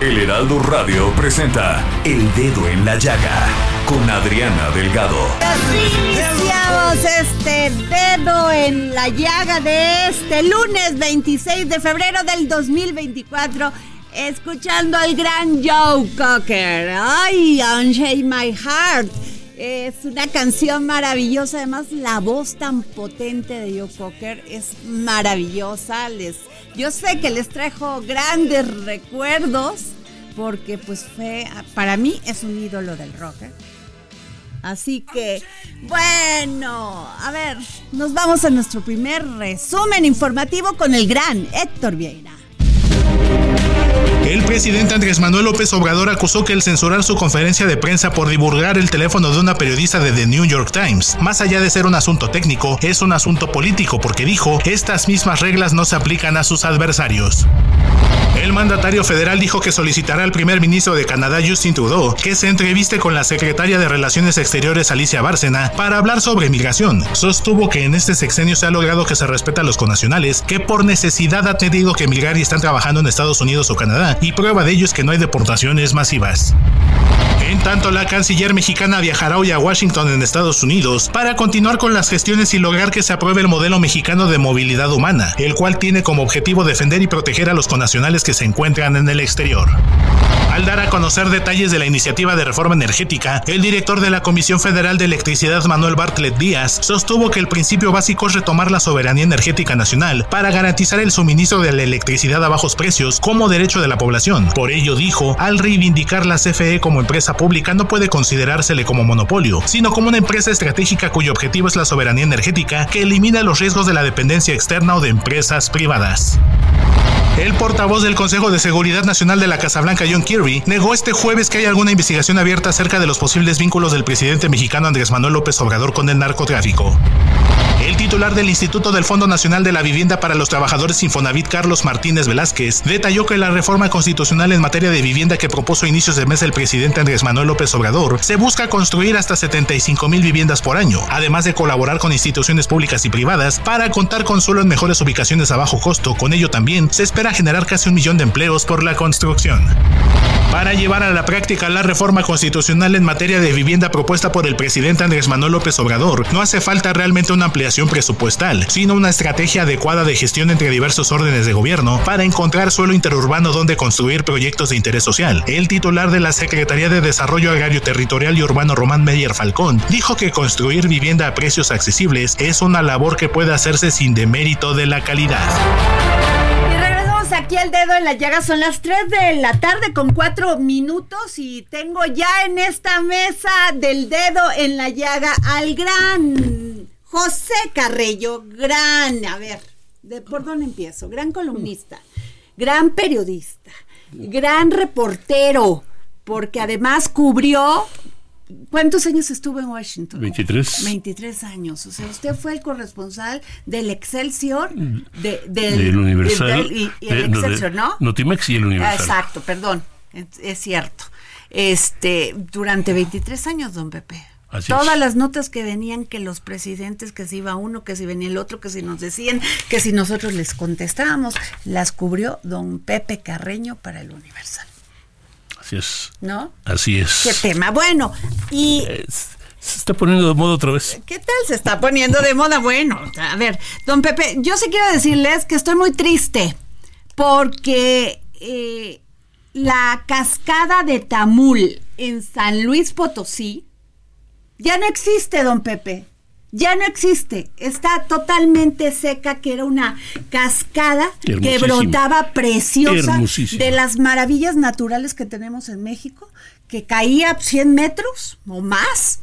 El Heraldo Radio presenta El Dedo en la Llaga con Adriana Delgado. Iniciamos este dedo en la llaga de este lunes 26 de febrero del 2024. Escuchando al gran Joe Cocker. Ay, Unshake My Heart. Es una canción maravillosa. Además, la voz tan potente de Joe Cocker es maravillosa. Les, yo sé que les trajo grandes recuerdos porque pues fue, para mí es un ídolo del rock. ¿eh? Así que, bueno, a ver, nos vamos a nuestro primer resumen informativo con el gran Héctor Vieira. El presidente Andrés Manuel López Obrador acusó que el censurar su conferencia de prensa por divulgar el teléfono de una periodista de The New York Times, más allá de ser un asunto técnico, es un asunto político porque dijo, estas mismas reglas no se aplican a sus adversarios. El mandatario federal dijo que solicitará al primer ministro de Canadá, Justin Trudeau, que se entreviste con la secretaria de Relaciones Exteriores, Alicia Bárcena, para hablar sobre migración. Sostuvo que en este sexenio se ha logrado que se respeta a los conacionales, que por necesidad ha tenido que emigrar y están trabajando en Estados Unidos o Canadá, y prueba de ello es que no hay deportaciones masivas. En tanto, la canciller mexicana viajará hoy a Washington en Estados Unidos para continuar con las gestiones y lograr que se apruebe el modelo mexicano de movilidad humana, el cual tiene como objetivo defender y proteger a los conacionales que se encuentran en el exterior. Al dar a conocer detalles de la iniciativa de reforma energética, el director de la Comisión Federal de Electricidad, Manuel Bartlett Díaz, sostuvo que el principio básico es retomar la soberanía energética nacional para garantizar el suministro de la electricidad a bajos precios como derecho de la población. Por ello dijo, al reivindicar la CFE como empresa pública no puede considerársele como monopolio, sino como una empresa estratégica cuyo objetivo es la soberanía energética que elimina los riesgos de la dependencia externa o de empresas privadas. El portavoz del Consejo de Seguridad Nacional de la Casa Blanca, John Kirby, negó este jueves que hay alguna investigación abierta acerca de los posibles vínculos del presidente mexicano Andrés Manuel López Obrador con el narcotráfico. El titular del Instituto del Fondo Nacional de la Vivienda para los Trabajadores Infonavit, Carlos Martínez Velázquez, detalló que la reforma constitucional en materia de vivienda que propuso a inicios de mes el presidente Andrés Manuel López Obrador se busca construir hasta 75 mil viviendas por año, además de colaborar con instituciones públicas y privadas para contar con suelo en mejores ubicaciones a bajo costo. Con ello también se espera generar casi un millón de empleos por la construcción. Para llevar a la práctica la reforma constitucional en materia de vivienda propuesta por el presidente Andrés Manuel López Obrador, no hace falta realmente una ampliación presupuestal, sino una estrategia adecuada de gestión entre diversos órdenes de gobierno para encontrar suelo interurbano donde construir proyectos de interés social. El titular de la Secretaría de Desarrollo Agrario Territorial y Urbano Román Meyer Falcón dijo que construir vivienda a precios accesibles es una labor que puede hacerse sin demérito de la calidad aquí el dedo en la llaga. Son las 3 de la tarde con 4 minutos y tengo ya en esta mesa del dedo en la llaga al gran José Carrello, gran, a ver, ¿de por dónde empiezo? Gran columnista, gran periodista, gran reportero, porque además cubrió ¿Cuántos años estuvo en Washington? 23. 23 años. O sea, usted fue el corresponsal del Excelsior, Mm. de, del, Del Universal. del- y, y el de- no, de Excelsior, ¿no? Notimex y el Universal. Exacto, perdón, es, cierto. Este, durante 23 años, don Pepe. Todas las notas que venían, que los presidentes, que si iba uno, que si venía el otro, que si nos decían, que si nosotros les contestábamos, las cubrió don Pepe Carreño para el Universal. Así es. ¿No? Así es. Qué tema. Bueno, y... se está poniendo de moda otra vez. ¿Qué tal se está poniendo de moda? Bueno, a ver, don Pepe, yo sí quiero decirles que estoy muy triste porque eh, la cascada de Tamul en San Luis Potosí ya no existe, don Pepe. Ya no existe. Está totalmente seca, que era una cascada que brotaba preciosa de las maravillas naturales que tenemos en México, que caía 100 metros o más,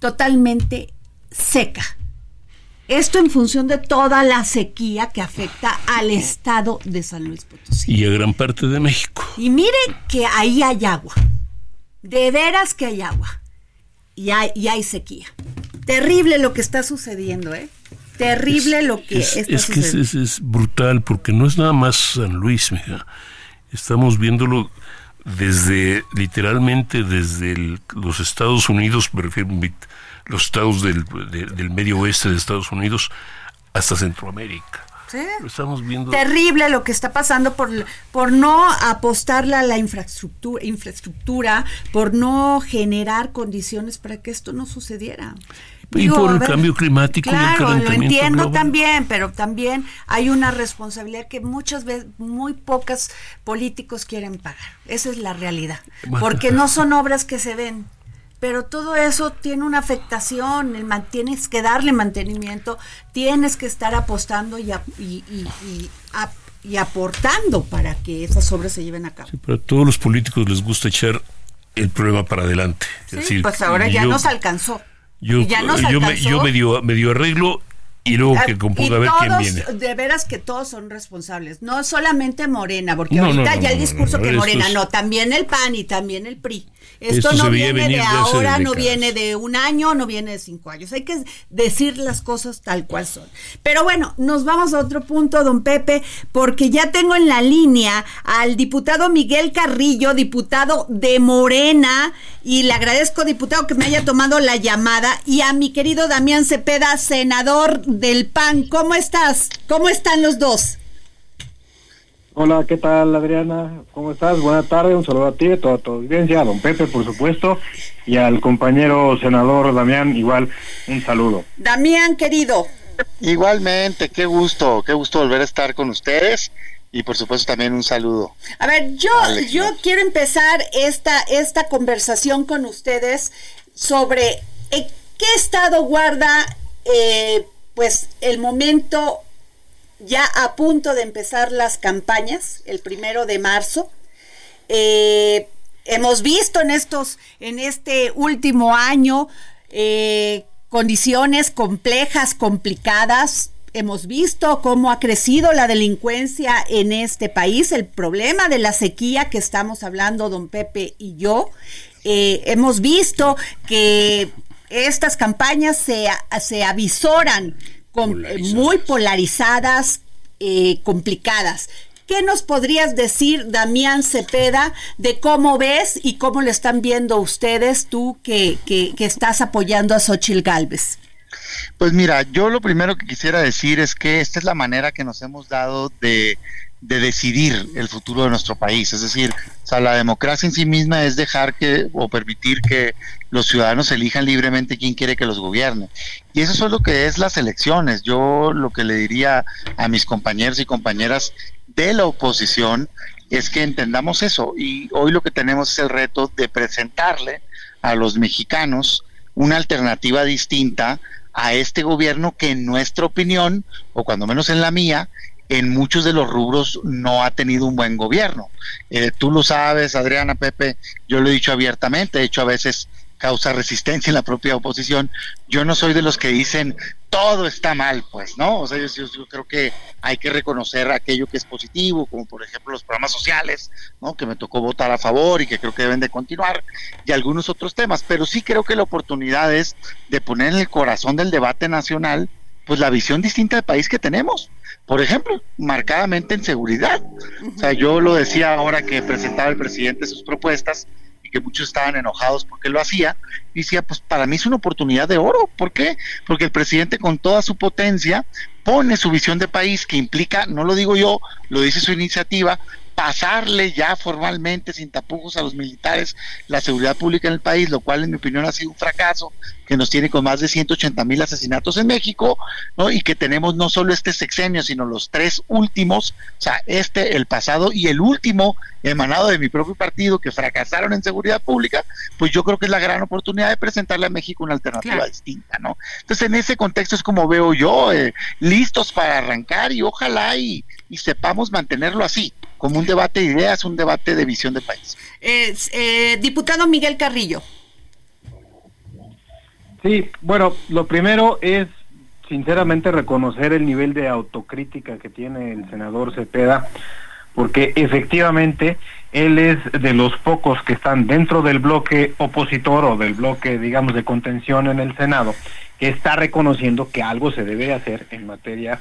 totalmente seca. Esto en función de toda la sequía que afecta al estado de San Luis Potosí. Y a gran parte de México. Y miren que ahí hay agua. De veras que hay agua. Y hay, y hay sequía. Terrible lo que está sucediendo, ¿eh? Terrible lo que es, está es que es, es, brutal porque no es nada más San Luis, mija. Estamos viéndolo desde, literalmente desde los Estados Unidos, me refiero los estados del, del medio oeste de Estados Unidos hasta Centroamérica. Sí. Lo estamos viendo. Terrible lo que está pasando por, por no apostarle a la infraestructura, infraestructura, por no generar condiciones para que esto no sucediera. Y por el cambio climático claro, lo entiendo también, pero también hay una responsabilidad que muchas veces, muy pocos políticos quieren pagar. Esa es la realidad. Porque no son obras que se ven pero todo eso tiene una afectación, el tienes que darle mantenimiento, tienes que estar apostando y, y, aportando para que esas obras se lleven a cabo. Sí, pero a todos los políticos les gusta echar el problema para adelante. Sí, pues ahora ya nos alcanzó. Yo, ya nos yo, me, yo medio, arreglo y luego que componga a ver quién viene. De veras que todos son responsables, no solamente Morena, porque ahorita ya el discurso que Morena, no, también el PAN y también el PRI. Esto, no viene de ahora, no viene de un año, no viene de cinco años. Hay que decir las cosas tal cual son. Pero bueno, nos vamos a otro punto, don Pepe, porque ya tengo en la línea al diputado Miguel Carrillo, diputado de Morena, y le agradezco, diputado, que me haya tomado la llamada, y a mi querido Damián Cepeda, senador del PAN. ¿Cómo estás? ¿Cómo están los dos? Hola, ¿qué tal Adriana? ¿Cómo estás? Buenas tardes, un saludo a ti, a toda tu audiencia, a don Pepe, por supuesto, y al compañero senador Damián, igual, un saludo. Damián, querido. Igualmente, qué gusto, qué gusto volver a estar con ustedes y por supuesto también un saludo. A ver, yo, yo quiero empezar esta, esta conversación con ustedes sobre eh, qué estado guarda eh, pues el momento ya a punto de empezar las campañas, el primero de marzo. Eh, hemos visto en estos, en este último año, eh, condiciones complejas, complicadas. Hemos visto cómo ha crecido la delincuencia en este país, el problema de la sequía que estamos hablando, don Pepe y yo. Eh, hemos visto que estas campañas se, se avisoran muy polarizadas, eh, complicadas. ¿Qué nos podrías decir, Damián Cepeda, de cómo ves y cómo le están viendo ustedes, tú que, que, que estás apoyando a Xochil Gálvez? Pues mira, yo lo primero que quisiera decir es que esta es la manera que nos hemos dado de de decidir el futuro de nuestro país. Es decir, o sea, la democracia en sí misma es dejar que o permitir que los ciudadanos elijan libremente quién quiere que los gobierne. Y eso es lo que es las elecciones. Yo lo que le diría a mis compañeros y compañeras de la oposición es que entendamos eso. Y hoy lo que tenemos es el reto de presentarle a los mexicanos una alternativa distinta a este gobierno que en nuestra opinión, o cuando menos en la mía, en muchos de los rubros no ha tenido un buen gobierno. Eh, tú lo sabes, Adriana, Pepe, yo lo he dicho abiertamente, de hecho a veces causa resistencia en la propia oposición. Yo no soy de los que dicen todo está mal, pues, ¿no? O sea, yo, yo, creo que hay que reconocer aquello que es positivo, como por ejemplo los programas sociales, ¿no? Que me tocó votar a favor y que creo que deben de continuar, y algunos otros temas. Pero sí creo que la oportunidad es de poner en el corazón del debate nacional, pues la visión distinta del país que tenemos por ejemplo, marcadamente en seguridad. O sea, yo lo decía ahora que presentaba el presidente sus propuestas, y que muchos estaban enojados porque lo hacía, y decía, pues para mí es una oportunidad de oro. ¿Por qué? Porque el presidente con toda su potencia pone su visión de país que implica, no lo digo yo, lo dice su iniciativa, pasarle ya formalmente, sin tapujos a los militares, la seguridad pública en el país, lo cual en mi opinión ha sido un fracaso, que nos tiene con más de 180 mil asesinatos en México, ¿no? Y que tenemos no solo este sexenio, sino los tres últimos, o sea, este, el pasado y el último emanado de mi propio partido, que fracasaron en seguridad pública, pues yo creo que es la gran oportunidad de presentarle a México una alternativa distinta, ¿no? Entonces, en ese contexto es como veo yo, eh, listos para arrancar y ojalá y, y sepamos mantenerlo así como un debate de ideas, un debate de visión de país. Eh, diputado Miguel Carrillo. Sí, bueno, lo primero es sinceramente reconocer el nivel de autocrítica que tiene el senador Cepeda, porque efectivamente él es de los pocos que están dentro del bloque opositor o del bloque, digamos, de contención en el Senado, que está reconociendo que algo se debe hacer en materia de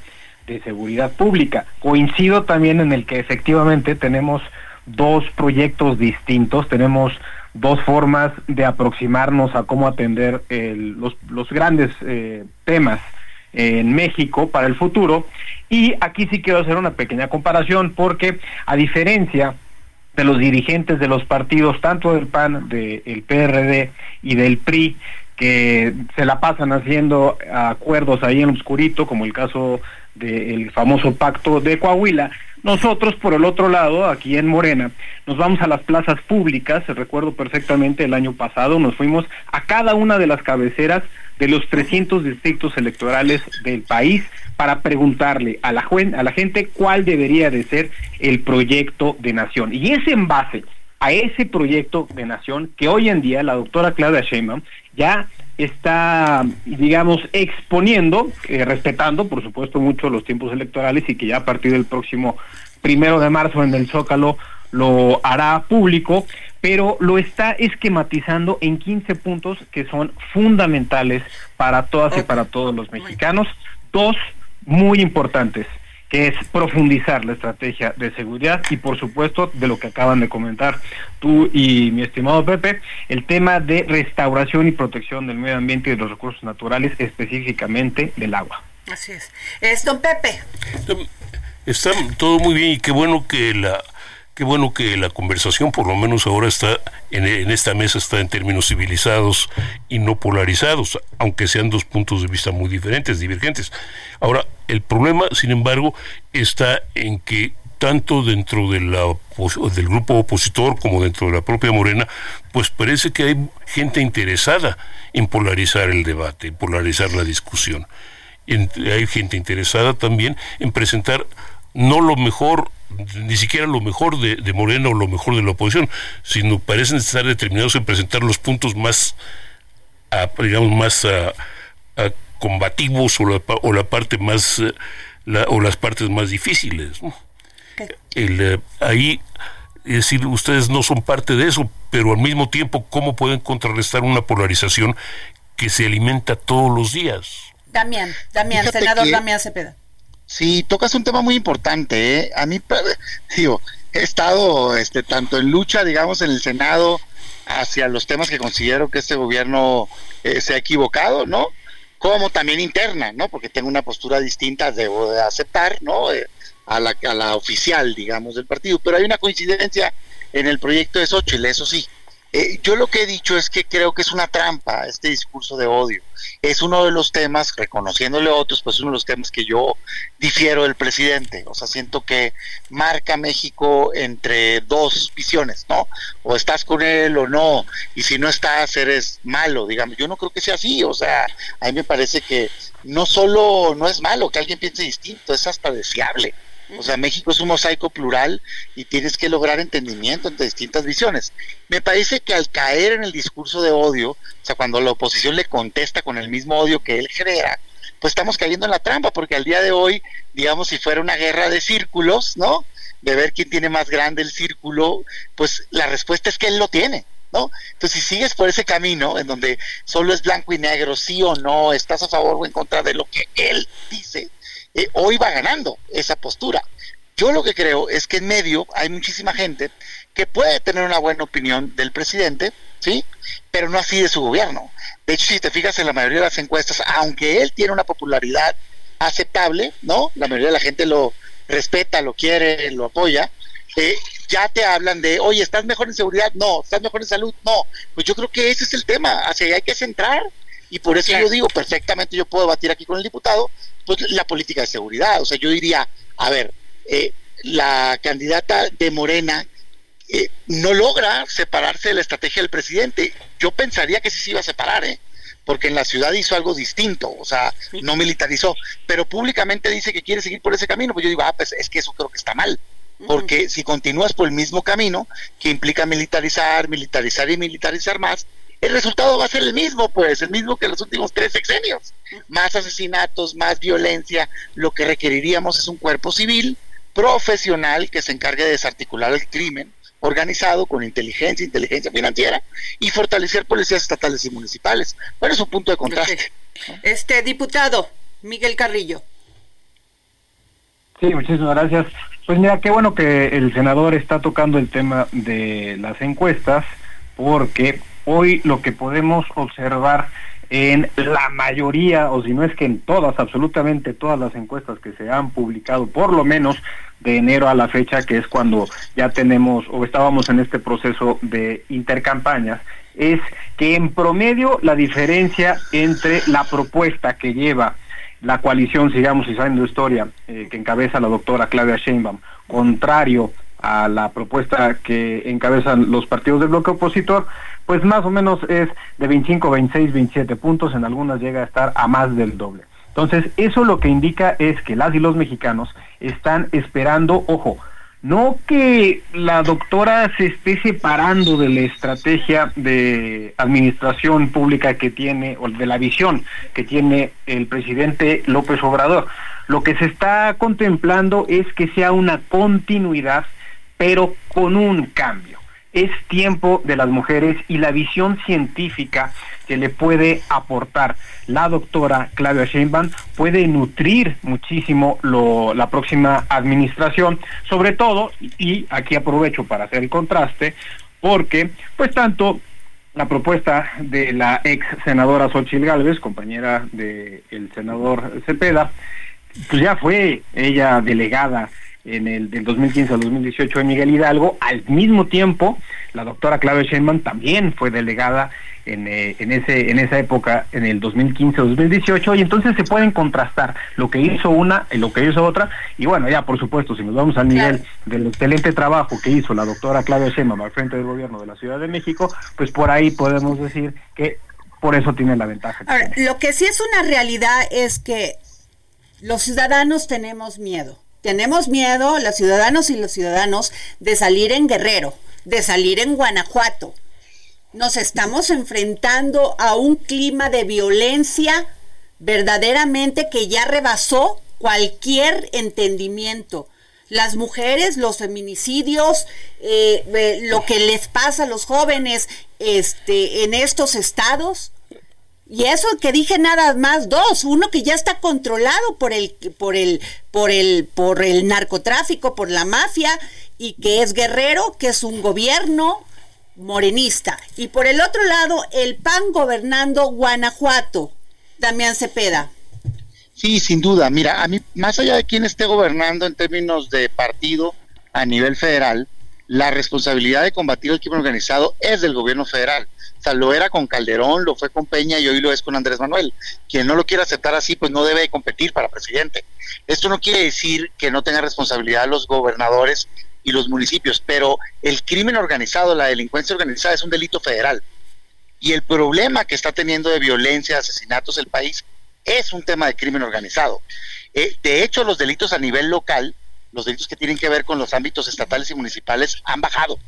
seguridad pública. Coincido también en el que efectivamente tenemos dos proyectos distintos, tenemos dos formas de aproximarnos a cómo atender los, los, grandes eh, temas en México para el futuro. Y aquí sí quiero hacer una pequeña comparación porque a diferencia de los dirigentes de los partidos, tanto del PAN, del PRD y del PRI, que se la pasan haciendo acuerdos ahí en oscurito, como el caso del famoso pacto de Coahuila. Nosotros, por el otro lado, aquí en Morena, nos vamos a las plazas públicas, recuerdo perfectamente el año pasado, nos fuimos a cada una de las cabeceras de los 300 distritos electorales del país para preguntarle a la, a la gente cuál debería de ser el proyecto de nación. Y es en base a ese proyecto de nación que hoy en día la doctora Claudia Sheinbaum ya está, digamos, exponiendo, eh, respetando, por supuesto, mucho los tiempos electorales y que ya a partir del próximo primero de marzo en el Zócalo lo hará público, pero lo está esquematizando en 15 puntos que son fundamentales para todas y para todos los mexicanos. Dos muy importantes que es profundizar la estrategia de seguridad y por supuesto de lo que acaban de comentar tú y mi estimado Pepe, el tema de restauración y protección del medio ambiente y de los recursos naturales, específicamente del agua. Así es. Es don Pepe. Está todo muy bien y qué bueno que la Qué bueno que la conversación, por lo menos ahora está en, esta mesa, está en términos civilizados y no polarizados, aunque sean dos puntos de vista muy diferentes, divergentes. Ahora, el problema, sin embargo, está en que tanto dentro de la, del grupo opositor como dentro de la propia Morena, pues parece que hay gente interesada en polarizar el debate, en polarizar la discusión. hay gente interesada también en presentar no lo mejor, ni siquiera lo mejor de, de, Morena o lo mejor de la oposición, sino parecen estar determinados en presentar los puntos más, digamos, más combativos o la, o la parte más, eh, o las partes más difíciles. El, eh, ahí, es decir, ustedes no son parte de eso, pero al mismo tiempo, ¿cómo pueden contrarrestar una polarización que se alimenta todos los días? Damián, Damián, senador Damián Cepeda. Sí, tocas un tema muy importante. ¿eh? A mí, digo, he estado este, tanto en lucha, digamos, en el Senado hacia los temas que considero que este gobierno eh, se ha equivocado, ¿no? Como también interna, ¿no? Porque tengo una postura distinta, debo de aceptar, ¿no? Eh, a, la, a la oficial, digamos, del partido. Pero hay una coincidencia en el proyecto de Xochitl, eso sí. Eh, yo lo que he dicho es que creo que es una trampa este discurso de odio. Es uno de los temas, reconociéndole otros, pues uno de los temas que yo difiero del presidente. O sea, siento que marca México entre dos visiones, ¿no? O estás con él o no. Y si no estás, eres malo, digamos. Yo no creo que sea así. O sea, a mí me parece que no solo no es malo que alguien piense distinto, es hasta deseable. O sea, México es un mosaico plural y tienes que lograr entendimiento entre distintas visiones. Me parece que al caer en el discurso de odio, o sea, cuando la oposición le contesta con el mismo odio que él genera, pues estamos cayendo en la trampa, porque al día de hoy, digamos, si fuera una guerra de círculos, ¿no? De ver quién tiene más grande el círculo, pues la respuesta es que él lo tiene. ¿No? Entonces, si sigues por ese camino en donde solo es blanco y negro, sí o no, estás a favor o en contra de lo que él dice, eh, hoy va ganando esa postura. Yo lo que creo es que en medio hay muchísima gente que puede tener una buena opinión del presidente, ¿sí? Pero no así de su gobierno. De hecho, si te fijas en la mayoría de las encuestas, aunque él tiene una popularidad aceptable, ¿no? La mayoría de la gente lo respeta, lo quiere, lo apoya. Eh, ya te hablan de, oye, ¿estás mejor en seguridad? No, ¿estás mejor en salud? No. Pues yo creo que ese es el tema, hacia ahí hay que centrar. Y por eso yo digo, perfectamente yo puedo batir aquí con el diputado, pues la política de seguridad. O sea, yo diría, a ver, eh, la candidata de Morena eh, no logra separarse de la estrategia del presidente. Yo pensaría que sí se iba a separar, ¿eh? porque en la ciudad hizo algo distinto, o sea, no militarizó, pero públicamente dice que quiere seguir por ese camino, pues yo digo, ah, pues es que eso creo que está mal, porque si continúas por el mismo camino, que implica militarizar, militarizar y militarizar más, el resultado va a ser el mismo, pues, el mismo que los últimos tres sexenios. Más asesinatos, más violencia, lo que requeriríamos es un cuerpo civil profesional que se encargue de desarticular el crimen organizado con inteligencia, inteligencia financiera y fortalecer policías estatales y municipales. Bueno, es un punto de contraste. Este diputado, Miguel Carrillo. Sí, muchísimas gracias. Pues mira, qué bueno que el senador está tocando el tema de las encuestas, porque hoy lo que podemos observar en la mayoría, o si no es que en todas, absolutamente todas las encuestas que se han publicado, por lo menos de enero a la fecha, que es cuando ya tenemos o estábamos en este proceso de intercampañas, es que en promedio la diferencia entre la propuesta que lleva la coalición Sigamos y Sabiendo Historia, eh, que encabeza la doctora Claudia Sheinbaum, contrario a la propuesta que encabezan los partidos del bloque opositor, pues más o menos es de 25, 26, 27 puntos, en algunas llega a estar a más del doble. Entonces, eso lo que indica es que las y los mexicanos están esperando, ojo, no que la doctora se esté separando de la estrategia de administración pública que tiene, o de la visión que tiene el presidente López Obrador. Lo que se está contemplando es que sea una continuidad pero con un cambio. Es tiempo de las mujeres y la visión científica que le puede aportar. La doctora Claudia Sheinbaum puede nutrir muchísimo la próxima administración, sobre todo, y aquí aprovecho para hacer el contraste, porque pues tanto la propuesta de la ex senadora Xochitl Gálvez, compañera del senador Cepeda, pues ya fue ella delegada en el del 2015 al 2018 de Miguel Hidalgo. Al mismo tiempo, la doctora Claudia Sheinbaum también fue delegada en, eh, en, ese, en esa época, en el 2015-2018, y entonces se pueden contrastar lo que hizo una y lo que hizo otra, y bueno, ya por supuesto, si nos vamos al nivel del excelente trabajo que hizo la doctora Claudia Sheinbaum al frente del gobierno de la Ciudad de México, pues por ahí podemos decir que por eso tiene la ventaja. Ahora, lo que sí es una realidad es que los ciudadanos tenemos miedo tenemos miedo, los ciudadanos y los ciudadanos, de salir en Guerrero, de salir en Guanajuato. Nos estamos enfrentando a un clima de violencia verdaderamente que ya rebasó cualquier entendimiento. Las mujeres, los feminicidios, eh, eh, lo que les pasa a los jóvenes este, en estos estados, y eso que dije nada más dos, uno que ya está controlado por el por el por el por el narcotráfico, por la mafia y que es Guerrero, que es un gobierno morenista. Y por el otro lado, el PAN gobernando Guanajuato. Damián Cepeda. Sí, sin duda. Mira, a mí más allá de quién esté gobernando en términos de partido a nivel federal, la responsabilidad de combatir el crimen organizado es del gobierno federal. O sea, lo era con Calderón, lo fue con Peña y hoy lo es con Andrés Manuel. Quien no lo quiera aceptar así, pues no debe competir para presidente. Esto no quiere decir que no tenga responsabilidad los gobernadores y los municipios, pero el crimen organizado, la delincuencia organizada es un delito federal. Y el problema que está teniendo de violencia, asesinatos el país, es un tema de crimen organizado. Eh, de hecho, los delitos a nivel local, los delitos que tienen que ver con los ámbitos estatales y municipales, han bajado,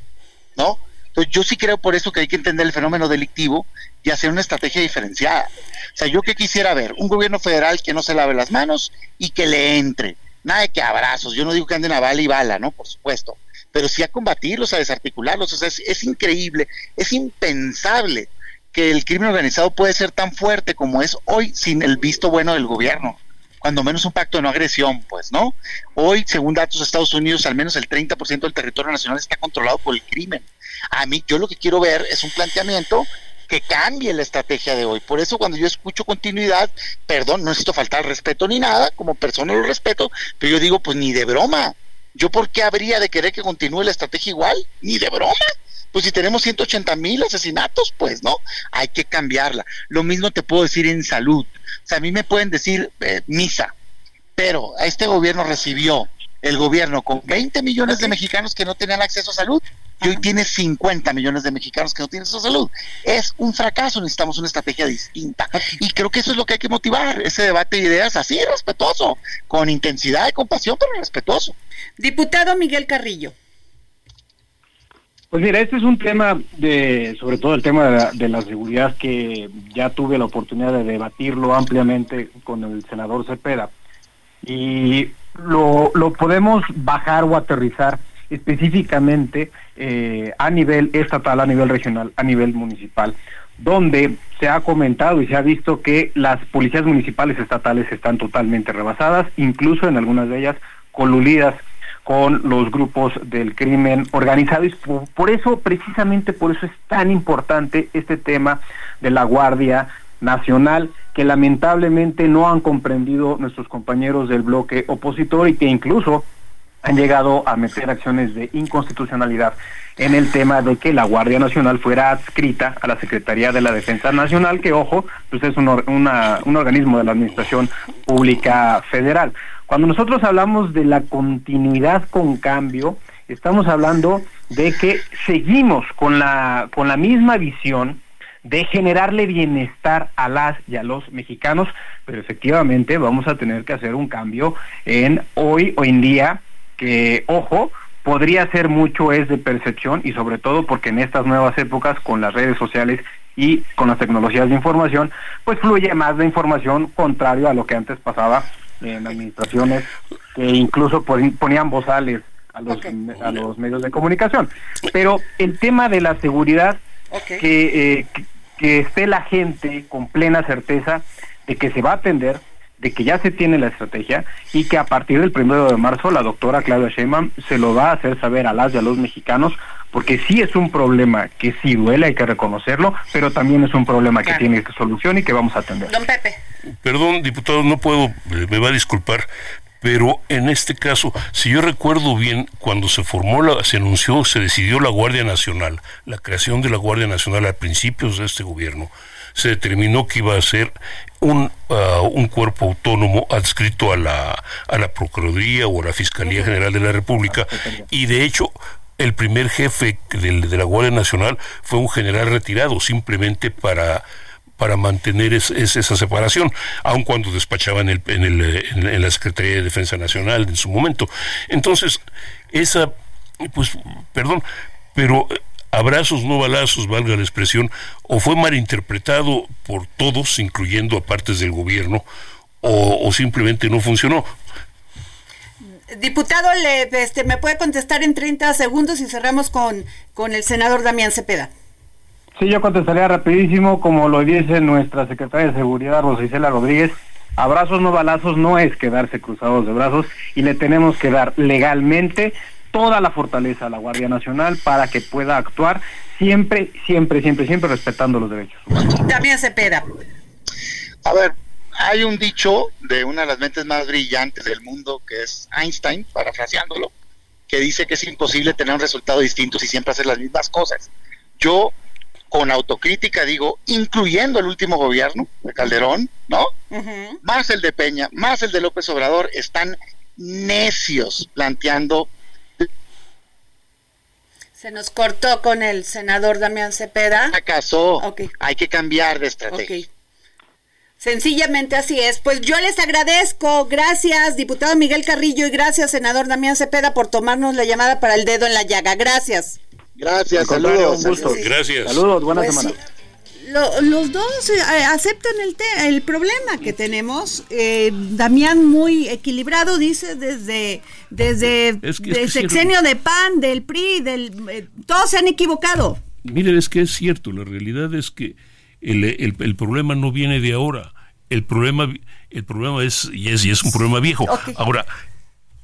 ¿no? Entonces yo sí creo por eso que hay que entender el fenómeno delictivo y hacer una estrategia diferenciada. O sea, yo que quisiera ver un gobierno federal que no se lave las manos y que le entre. Nada de que abrazos. Yo no digo que anden a bala y bala, ¿no? Por supuesto. Pero sí a combatirlos, a desarticularlos. O sea, es, increíble, es impensable que el crimen organizado puede ser tan fuerte como es hoy sin el visto bueno del gobierno. cuando menos un pacto de no agresión, pues, ¿no? Hoy, según datos de Estados Unidos, al menos el 30% del territorio nacional está controlado por el crimen. A mí, yo lo que quiero ver es un planteamiento que cambie la estrategia de hoy. Por eso cuando yo escucho continuidad, perdón, no necesito faltar al respeto ni nada, como persona lo respeto, pero yo digo, pues ni de broma. ¿Yo por qué habría de querer que continúe la estrategia igual? Ni de broma. Pues si tenemos 180 mil asesinatos, pues no, hay que cambiarla. Lo mismo te puedo decir en salud. O sea, a mí me pueden decir eh, misa, pero a este gobierno recibió el gobierno con 20 millones de mexicanos que no tenían acceso a salud y hoy tiene 50 millones de mexicanos que no tienen a salud. Es un fracaso, necesitamos una estrategia distinta. Y creo que eso es lo que hay que motivar, ese debate de ideas así, respetuoso, con intensidad y compasión, pero respetuoso. Diputado Miguel Carrillo. Pues mira, este es un tema de, sobre todo el tema de la, de la, seguridad que ya tuve la oportunidad de debatirlo ampliamente con el senador Cepeda. Y lo, lo podemos bajar o aterrizar específicamente eh, a nivel estatal, a nivel regional, a nivel municipal, donde se ha comentado y se ha visto que las policías municipales estatales están totalmente rebasadas, incluso en algunas de ellas coludidas con los grupos del crimen organizado. Y por, por, eso, precisamente por eso es tan importante este tema de la Guardia Nacional que lamentablemente no han comprendido nuestros compañeros del bloque opositor y que incluso han llegado a meter acciones de inconstitucionalidad en el tema de que la Guardia Nacional fuera adscrita a la Secretaría de la Defensa Nacional, que ojo, pues es un, un organismo de la Administración Pública Federal. Cuando nosotros hablamos de la continuidad con cambio, estamos hablando de que seguimos con la, con la misma visión de generarle bienestar a las y a los mexicanos, pero efectivamente vamos a tener que hacer un cambio en hoy, hoy en día, que, ojo, podría ser mucho es de percepción y sobre todo porque en estas nuevas épocas con las redes sociales y con las tecnologías de información, pues fluye más de información contrario a lo que antes pasaba en administraciones que incluso ponían bozales a los, okay. a los medios de comunicación. Pero el tema de la seguridad, okay. que, eh, que, que esté la gente con plena certeza de que se va a atender, de que ya se tiene la estrategia y que a partir del primero de marzo la doctora Claudia Sheinbaum se lo va a hacer saber a las y a los mexicanos porque sí es un problema que sí duele, hay que reconocerlo, pero también es un problema claro. que tiene solución y que vamos a atender. Don Pepe. Perdón, diputado, no puedo, me va a disculpar, pero en este caso, si yo recuerdo bien, cuando se formó, la, se anunció, se decidió la Guardia Nacional, la creación de la Guardia Nacional a principios de este gobierno, se determinó que iba a ser un, uh, un cuerpo autónomo adscrito a la, a la Procuraduría o a la Fiscalía General de la República. Y de hecho el primer jefe de, de la Guardia Nacional fue un general retirado simplemente para para mantener es, es esa separación, aun cuando despachaba en, el, en, el, en, en, la Secretaría de Defensa Nacional en su momento. Entonces, esa, pues, perdón, pero abrazos, no balazos, valga la expresión, o fue malinterpretado por todos, incluyendo a partes del gobierno, o, o simplemente no funcionó. Diputado, le, este, ¿me puede contestar en 30 segundos y cerramos con, con el senador Damián Cepeda? Sí, yo contestaría rapidísimo, como lo dice nuestra secretaria de Seguridad, Rosicela Rodríguez, abrazos no balazos no es quedarse cruzados de brazos y le tenemos que dar legalmente toda la fortaleza a la Guardia Nacional para que pueda actuar siempre, siempre, siempre, siempre respetando los derechos humanos. Damián Cepeda. A ver, hay un dicho de una de las mentes más brillantes del mundo, que es Einstein, parafraseándolo, que dice que es imposible tener un resultado distinto si siempre hacer las mismas cosas. Yo con autocrítica digo, incluyendo el último gobierno de Calderón, ¿no? Uh -huh. Más el de Peña, más el de López Obrador, están necios planteando. Se nos cortó con el senador Damián Cepeda. ¿Acaso? Okay. Hay que cambiar de estrategia. Okay. Sencillamente así es. Pues yo les agradezco. Gracias, diputado Miguel Carrillo, y gracias, senador Damián Cepeda, por tomarnos la llamada para el dedo en la llaga. Gracias. Gracias, saludos. Un gusto. Sí. Gracias. Saludos, buena pues semana. Sí. Lo, los dos eh, aceptan el, te, el problema que tenemos. Eh, Damián muy equilibrado dice desde desde es que, el sexenio de PAN, del PRI, del eh, todos se han equivocado. Miren, es que es cierto, la realidad es que el, el, el problema no viene de ahora. El problema El problema es, y es, y es un problema viejo. Ahora,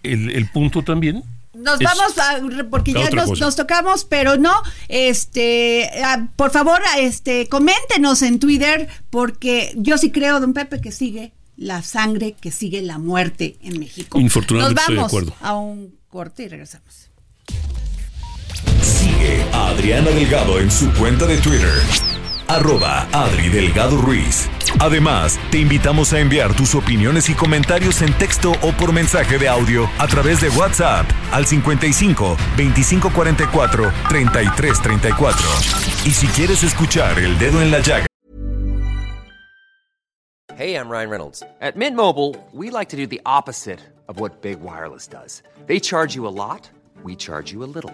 el, el punto también nos vamos a, porque ya nos, tocamos, pero no, este, ah, por favor, este, coméntenos en Twitter, porque yo sí creo, don Pepe, que sigue la sangre, que sigue la muerte en México. Infortunadamente nos vamos estoy de a un corte y regresamos. Sigue a Adriana Delgado en su cuenta de Twitter arroba Adri Delgado Ruiz. Además, te invitamos a enviar tus opiniones y comentarios en texto o por mensaje de audio a través de WhatsApp al 55 2544 3334. Y si quieres escuchar El Dedo en la Llaga. Hey, I'm Ryan Reynolds. At Mint Mobile, we like to do the opposite of what Big Wireless does. They charge you a lot. we charge you a little.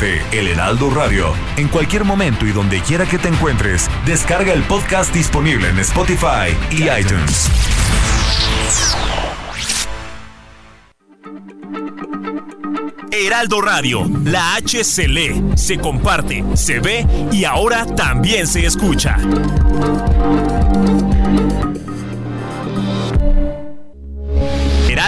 de El Heraldo Radio. En cualquier momento y donde quiera que te encuentres, descarga el podcast disponible en Spotify y iTunes. Heraldo Radio, la H se lee, se comparte, se ve y ahora también se escucha.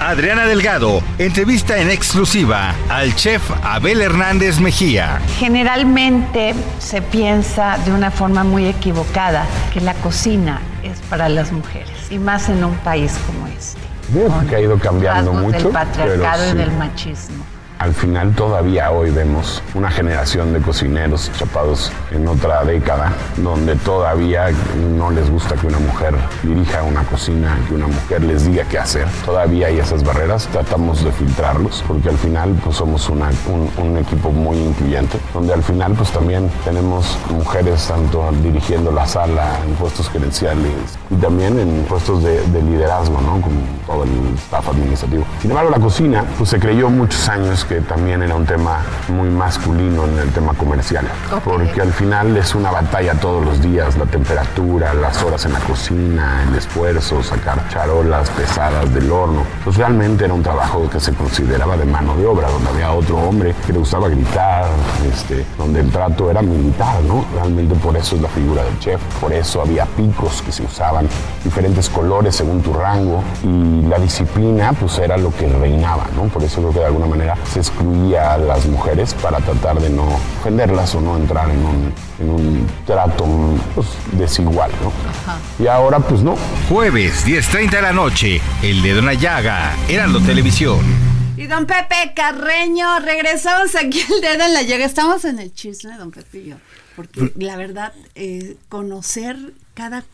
Adriana Delgado entrevista en exclusiva al chef Abel Hernández Mejía. Generalmente se piensa de una forma muy equivocada que la cocina es para las mujeres y más en un país como este. que ha ido cambiando mucho. Del patriarcado y del machismo. Al final todavía hoy vemos una generación de cocineros chapados en otra década, donde todavía no les gusta que una mujer dirija una cocina, que una mujer les diga qué hacer. Todavía hay esas barreras, tratamos de filtrarlos, porque al final pues somos un, equipo muy incluyente, donde al final pues también tenemos mujeres tanto dirigiendo la sala en puestos gerenciales y también en puestos de, liderazgo, ¿no? Como todo el staff administrativo. Sin embargo, la cocina pues se creyó muchos años que también era un tema muy masculino en el tema comercial, porque al final es una batalla todos los días, la temperatura, las horas en la cocina, el esfuerzo, sacar charolas pesadas del horno. Pues realmente era un trabajo que se consideraba de mano de obra, donde había otro hombre que le gustaba gritar, este, donde el trato era militar, ¿no? Realmente por eso es la figura del chef, por eso había picos que se usaban, diferentes colores según tu rango y la disciplina pues era lo que reinaba, ¿no? Por eso creo que de alguna manera se excluía a las mujeres para tratar de no ofenderlas o no entrar en un, en un trato pues, desigual, ¿no? Y ahora pues no. Jueves, 10.30 de la noche, El de Dona Llaga, Heraldo Televisión. Y don Pepe Carreño, regresamos aquí el dedo en la llaga. Estamos en el chisme, don Pepe y yo. Porque la verdad, eh, conocer cada,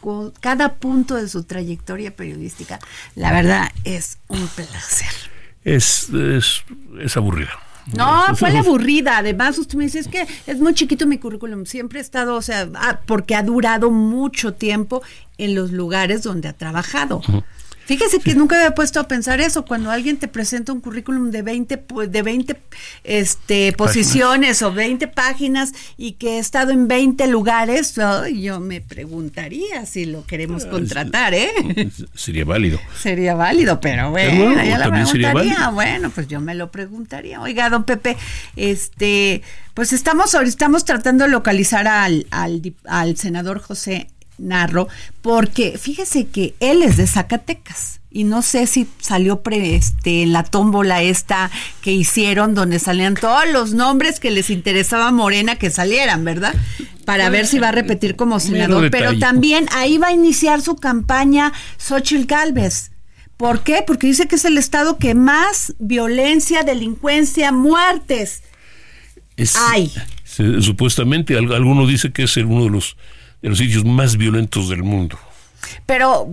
cada punto de su trayectoria periodística, la verdad es un placer es, es, aburrida. No, fue la aburrida. Además, usted me dice, es que es muy chiquito mi currículum. Siempre he estado, o sea, ah, porque ha durado mucho tiempo en los lugares donde ha trabajado. Fíjese que nunca había puesto a pensar eso. Cuando alguien te presenta un currículum de 20, de 20 este, posiciones o 20 páginas y que he estado en 20 lugares, yo me preguntaría si lo queremos ah, contratar, ¿eh? Sería válido. Sería válido, pero bueno, ya la preguntaría. Bueno, pues yo me lo preguntaría. Oiga, don Pepe, este, pues estamos, estamos tratando de localizar al, al, al senador José narro, porque fíjese que él es de Zacatecas y no sé si salió pre, este, en la tómbola esta que hicieron donde salían todos los nombres que les interesaba a Morena que salieran, ¿verdad? Para ver si va a repetir como senador. Pero también ahí va a iniciar su campaña Xochitl Galvez. ¿Por qué? Porque dice que es el estado que más violencia, delincuencia, muertes hay. supuestamente alguno dice que es uno de los, de los sitios más violentos del mundo. Pero,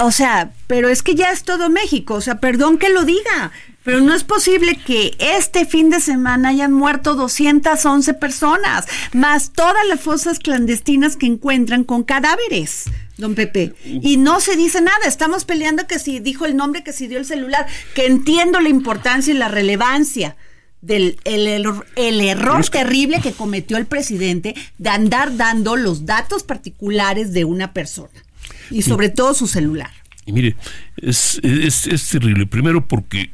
o sea, pero es que ya es todo México, o sea, perdón que lo diga, pero no es posible que este fin de semana hayan muerto 211 personas, más todas las fosas clandestinas que encuentran con cadáveres, don Pepe. Y no se dice nada, estamos peleando que si dijo el nombre, que si dio el celular, que entiendo la importancia y la relevancia del el, el, error terrible que cometió el presidente de andar dando los datos particulares de una persona y sobre todo su celular. Y mire, es, es, terrible. Primero porque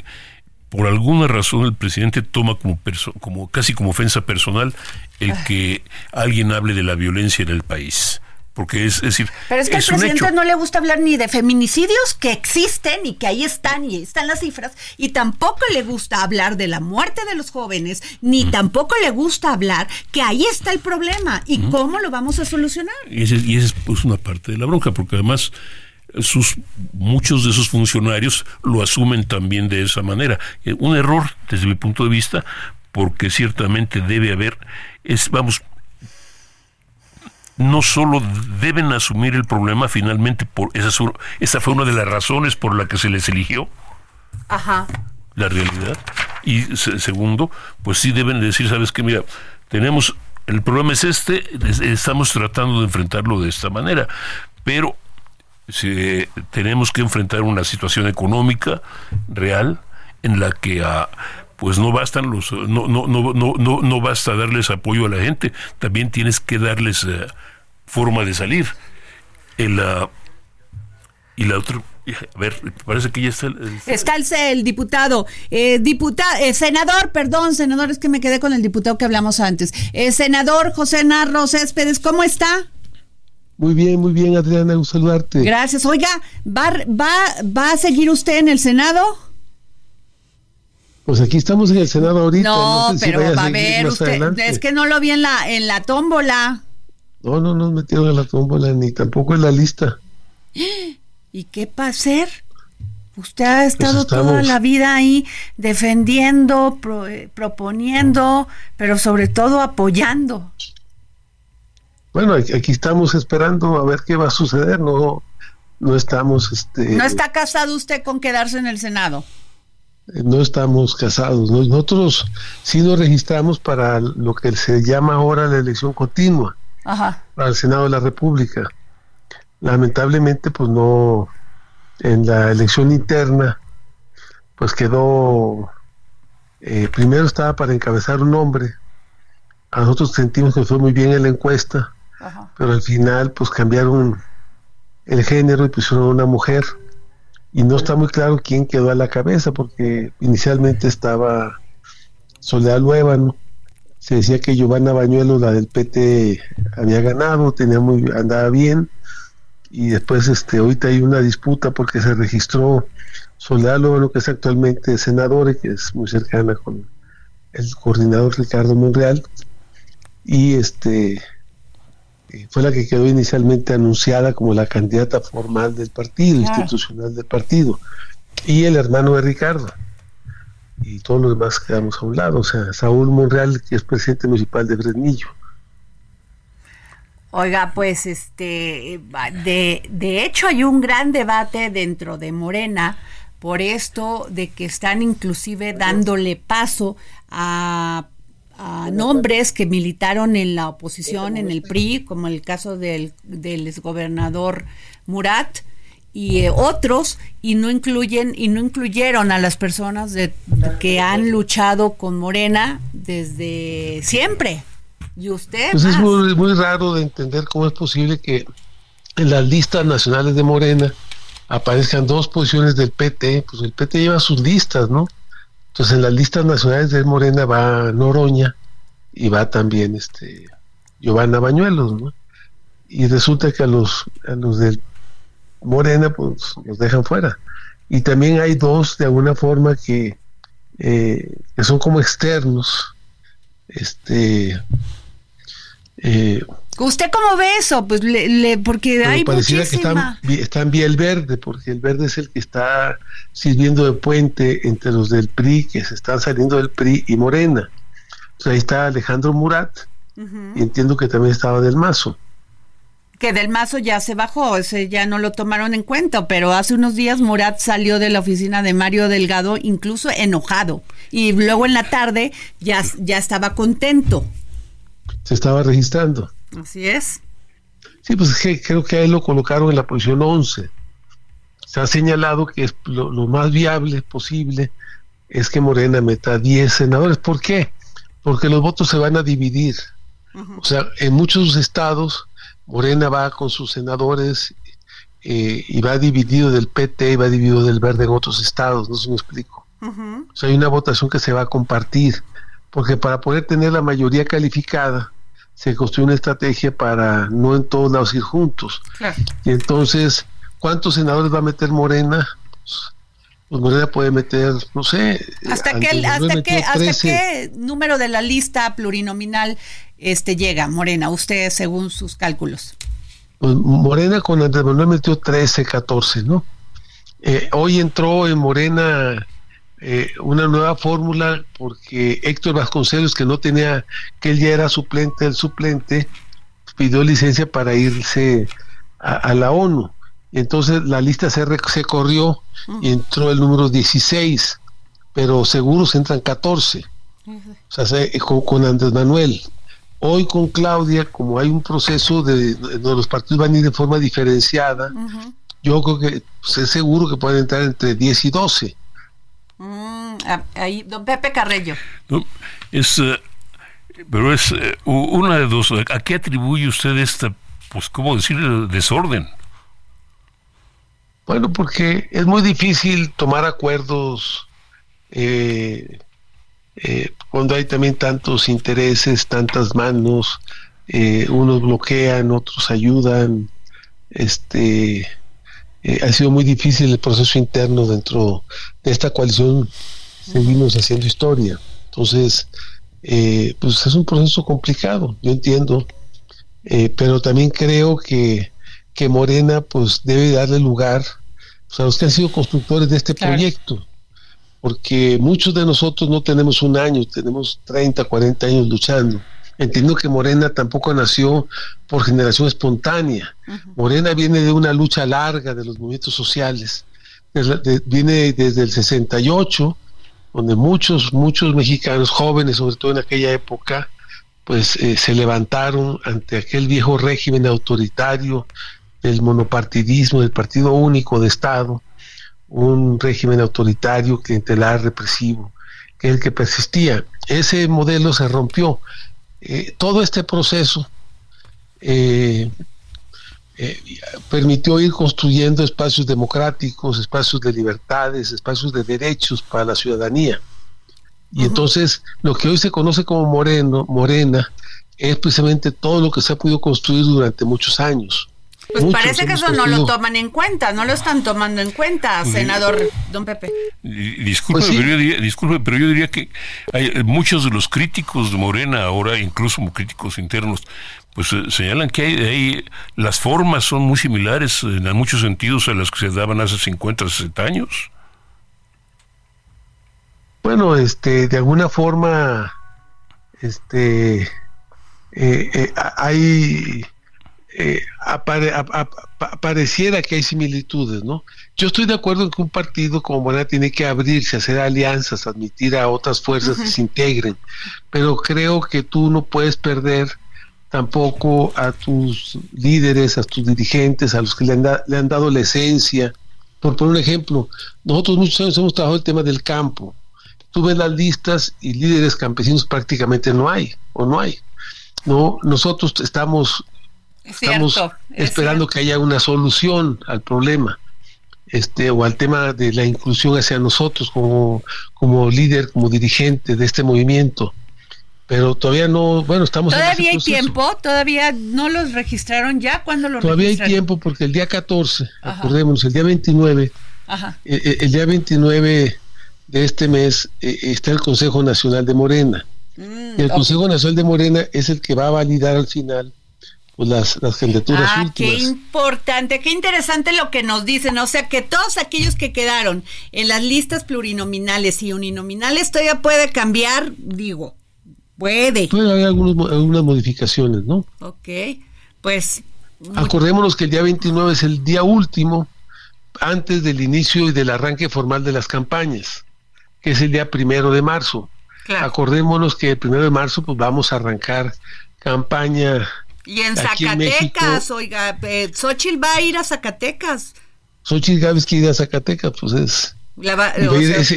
por alguna razón el presidente toma como, como casi como ofensa personal el ah. que alguien hable de la violencia en el país porque es, decir pero es que al presidente no le gusta hablar ni de feminicidios que existen y que ahí están y ahí están las cifras y tampoco le gusta hablar de la muerte de los jóvenes ni tampoco le gusta hablar que ahí está el problema y cómo lo vamos a solucionar y esa es pues, una parte de la bronca porque además sus muchos de esos funcionarios lo asumen también de esa manera. Eh, un error desde mi punto de vista porque ciertamente debe haber es vamos no solo deben asumir el problema finalmente por esa, esa fue una de las razones por la que se les eligió. Ajá. la realidad. Y segundo pues sí deben decir sabes qué mira tenemos el problema es este estamos tratando de enfrentarlo de esta manera pero si, tenemos que enfrentar una situación económica real en la que a pues no bastan los no no no no no, no basta darles apoyo a la gente también tienes que darles eh, forma de salir el, uh, y la otra a ver, parece que ya está el, está el, diputado, eh, diputado, eh, senador, perdón, senador, es que me quedé con el diputado que hablamos antes. Eh, senador José Narro Céspedes, ¿cómo está? Muy bien, muy bien, Adriana, un saludarte. Gracias. Oiga, ¿va, va, ¿va a seguir usted en el Senado? Pues aquí estamos en el Senado ahorita. No, pero va a ver, usted, es que no lo vi en la, en la tómbola. No, no nos metieron en la tómbola ni tampoco en la lista. ¿Y qué va a hacer? Usted ha pues estado toda la vida ahí defendiendo, eh, proponiendo, pero sobre todo apoyando. Bueno, aquí estamos esperando a ver qué va a suceder. No, no estamos, este. ¿No está casado usted con quedarse en el Senado? No estamos casados. Nosotros sí nos registramos para lo que se llama ahora la elección continua para el Senado de la República. Lamentablemente, pues no, en la elección interna, pues quedó, eh, primero estaba para encabezar un hombre, a nosotros sentimos que fue muy bien en la encuesta, pero al final pues cambiaron el género y pusieron una mujer y no está muy claro quién quedó a la cabeza porque inicialmente estaba Soledad Luébano se decía que Giovanna Bañuelo, la del PT, había ganado, tenía muy, andaba bien, y después este, ahorita hay una disputa porque se registró Soledad Lóbano, que es actualmente senador y que es muy cercana con el coordinador Ricardo Monreal, y este eh, fue la que quedó inicialmente anunciada como la candidata formal del partido, institucional del partido, y el hermano de Ricardo y todos los demás quedamos a un lado. O sea, Saúl Monreal, que es presidente municipal de Fresnillo. Oiga, pues este, de, de hecho hay un gran debate dentro de Morena por esto de que están inclusive dándole paso a, a nombres que militaron en la oposición, en el PRI, como el caso del, del exgobernador Murat, y eh, otros y no incluyen y no incluyeron a las personas de, que han luchado con Morena desde siempre. Y usted pues es muy, muy raro de entender cómo es posible que en las listas nacionales de Morena aparezcan dos posiciones del PT, pues el PT lleva sus listas, ¿no? Entonces en las listas nacionales de Morena va Noroña y va también este Giovanna Bañuelos, ¿no? Y resulta que a los a los del Morena, pues los dejan fuera. Y también hay dos, de alguna forma, que, eh, son como externos. Este. Eh, ¿Usted cómo ve eso? Pues le, porque hay pareciera que están, están vía el verde, porque el verde es el que está sirviendo de puente entre los del PRI, que se están saliendo del PRI y Morena. Entonces ahí está Alejandro Murat, y entiendo que también estaba del Mazo. Que del Mazo ya se bajó, ese ya no lo tomaron en cuenta, pero hace unos días Murat salió de la oficina de Mario Delgado incluso enojado y luego en la tarde ya, ya estaba contento. Se estaba registrando. Así es. Sí, pues creo que ahí lo colocaron en la posición 11. Se ha señalado que es lo, más viable posible es que Morena meta 10 senadores. ¿Por qué? Porque los votos se van a dividir. O sea, en muchos estados Morena va con sus senadores eh, y va dividido del PT y va dividido del Verde en otros estados, no se me explico. O sea, hay una votación que se va a compartir, porque para poder tener la mayoría calificada, se construye una estrategia para no en todos lados ir juntos. Y entonces, ¿cuántos senadores va a meter Morena? Pues Morena puede meter, no sé. ¿Hasta, qué, hasta, qué, hasta qué número de la lista plurinominal este llega Morena, usted según sus cálculos? Pues Morena con Andrés Manuel metió 13, 14, ¿no? Eh, hoy entró en Morena eh, una nueva fórmula porque Héctor Vasconcelos, que no tenía, que él ya era suplente del suplente, pidió licencia para irse a, la ONU. Entonces la lista se, se corrió y entró el número 16, pero seguros entran 14. O sea, con, Andrés Manuel. Hoy con Claudia, como hay un proceso de, los partidos van a ir de forma diferenciada, yo creo que pues, es seguro que pueden entrar entre 10 y 12. Mm, ahí, don Pepe Carrello. es, eh, pero es eh, una de dos. ¿A qué atribuye usted esta, pues, cómo decir, desorden? Bueno, porque es muy difícil tomar acuerdos eh, cuando hay también tantos intereses, tantas manos, unos bloquean, otros ayudan, este eh, ha sido muy difícil el proceso interno dentro de esta coalición. Seguimos haciendo historia. Entonces, eh, pues es un proceso complicado, yo entiendo, eh, pero también creo que, que Morena pues debe darle lugar pues, a los que han sido constructores de este proyecto, porque muchos de nosotros no tenemos un año, tenemos 30, 40 años luchando. Entiendo que Morena tampoco nació por generación espontánea. Morena viene de una lucha larga de los movimientos sociales. viene desde el 68, donde muchos, muchos mexicanos jóvenes, sobre todo en aquella época, pues eh, se levantaron ante aquel viejo régimen autoritario del monopartidismo, del partido único de Estado, un régimen autoritario, clientelar, represivo, que es el que persistía. Ese modelo se rompió eh, todo este proceso eh, eh, permitió ir construyendo espacios democráticos, espacios de libertades, espacios de derechos para la ciudadanía. Y entonces lo que hoy se conoce como Moreno, Morena es precisamente todo lo que se ha podido construir durante muchos años. Pues parece que eso no lo toman en cuenta, no lo están tomando en cuenta, senador Don Pepe. Disculpe, pues pero yo diría, disculpe, pero yo diría que hay eh, muchos de los críticos de Morena ahora, incluso críticos internos, pues eh, señalan que hay, las formas son muy similares en muchos sentidos a las que se daban hace 50, 60 años. Bueno, este, de alguna forma, este, eh, hay eh, pareciera que hay similitudes, ¿no? Yo estoy de acuerdo en que un partido como Morena tiene que abrirse, hacer alianzas, admitir a otras fuerzas que se integren, pero creo que tú no puedes perder tampoco a tus líderes, a tus dirigentes, a los que le han, le han dado la esencia. Por poner un ejemplo, nosotros muchos años hemos trabajado el tema del campo. Tú ves las listas y líderes campesinos prácticamente no hay, o no hay. No, nosotros estamos Estamos esperando que haya una solución al problema este o al tema de la inclusión hacia nosotros como, como líder, como dirigente de este movimiento. Pero todavía no, bueno, estamos Todavía hay tiempo, todavía no los registraron ya cuando los Todavía hay tiempo porque el día 14, acordémonos, el día 29, eh, eh, El, día 29 de este mes eh, está el Consejo Nacional de Morena. Mm, y el Consejo Nacional de Morena es el que va a validar al final pues las, las candidaturas ah, Qué importante, qué interesante lo que nos dicen. O sea que todos aquellos que quedaron en las listas plurinominales y uninominales todavía puede cambiar, digo, Puede. Puede haber algunas modificaciones, ¿no? Ok, pues... Acordémonos que el día 29 es el día último antes del inicio y del arranque formal de las campañas, que es el día primero de marzo. Acordémonos que el primero de marzo pues vamos a arrancar campaña. Y en Zacatecas, oiga, eh, Xochitl va a ir a Zacatecas. Xochitl Gávez que ir a Zacatecas, pues es.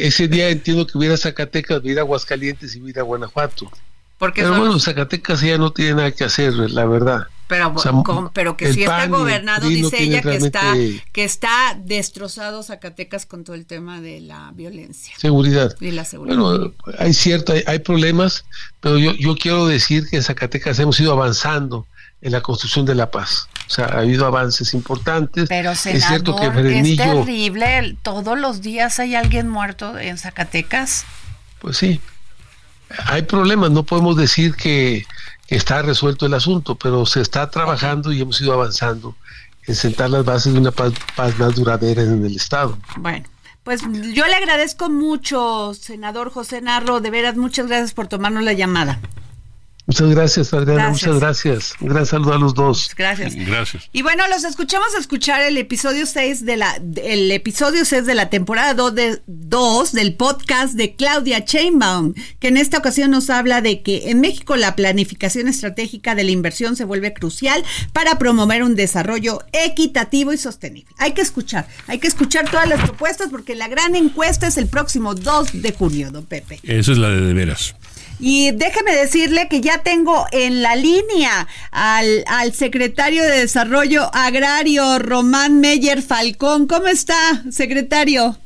ese, día entiendo que hubiera Zacatecas, hubiera Aguascalientes y hubiera Guanajuato. Porque Pero bueno, Zacatecas ya no tiene nada que hacer, la verdad. Pero, pero que si está gobernado, dice ella que está, que está destrozado Zacatecas con todo el tema de la violencia. Seguridad. Y la seguridad. Bueno, hay cierto, hay, problemas, pero yo, yo quiero decir que en Zacatecas hemos ido avanzando en la construcción de la paz. O sea, ha habido avances importantes. Pero senador, es cierto que es terrible. Todos los días hay alguien muerto en Zacatecas. Pues sí. Hay problemas. No podemos decir que está resuelto el asunto, pero se está trabajando y hemos ido avanzando en sentar las bases de una paz, más duradera en el Estado. Bueno. Pues yo le agradezco mucho, senador José Narro, de veras, muchas gracias por tomarnos la llamada. Muchas gracias, Adriana. Muchas gracias. Un gran saludo a los dos. Gracias. Gracias. Y bueno, los escuchamos a escuchar el episodio 6 de la el episodio 6 de la temporada 2 de, del podcast de Claudia Chainbaum, que en esta ocasión nos habla de que en México la planificación estratégica de la inversión se vuelve crucial para promover un desarrollo equitativo y sostenible. Hay que escuchar, hay que escuchar todas las propuestas porque la gran encuesta es el próximo 2 de junio, don Pepe. Esa es la de de veras. Y déjeme decirle que ya tengo en la línea al, al secretario de Desarrollo Agrario, Román Meyer Falcón. ¿Cómo está, secretario?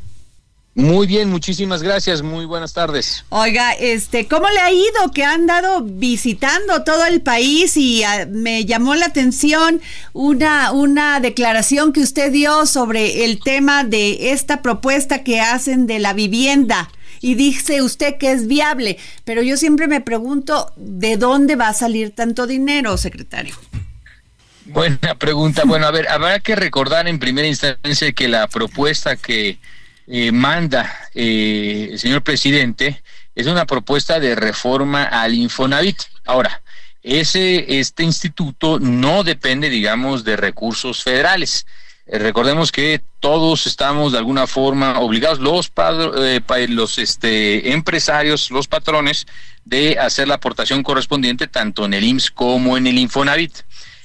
Muy bien, muchísimas gracias. Muy buenas tardes. Oiga, este, ¿cómo le ha ido? Que ha andado visitando todo el país y ah, me llamó la atención una, una declaración que usted dio sobre el tema de esta propuesta que hacen de la vivienda y dice usted que es viable, pero yo siempre me pregunto, ¿de dónde va a salir tanto dinero, secretario? Buena pregunta. Bueno, a ver, habrá que recordar en primera instancia que la propuesta que eh, manda eh, el señor presidente es una propuesta de reforma al Infonavit. Ahora, ese este instituto no depende, digamos, de recursos federales. Eh, recordemos que todos estamos de alguna forma obligados, los, eh, los este, empresarios, los patrones, de hacer la aportación correspondiente tanto en el IMSS como en el Infonavit.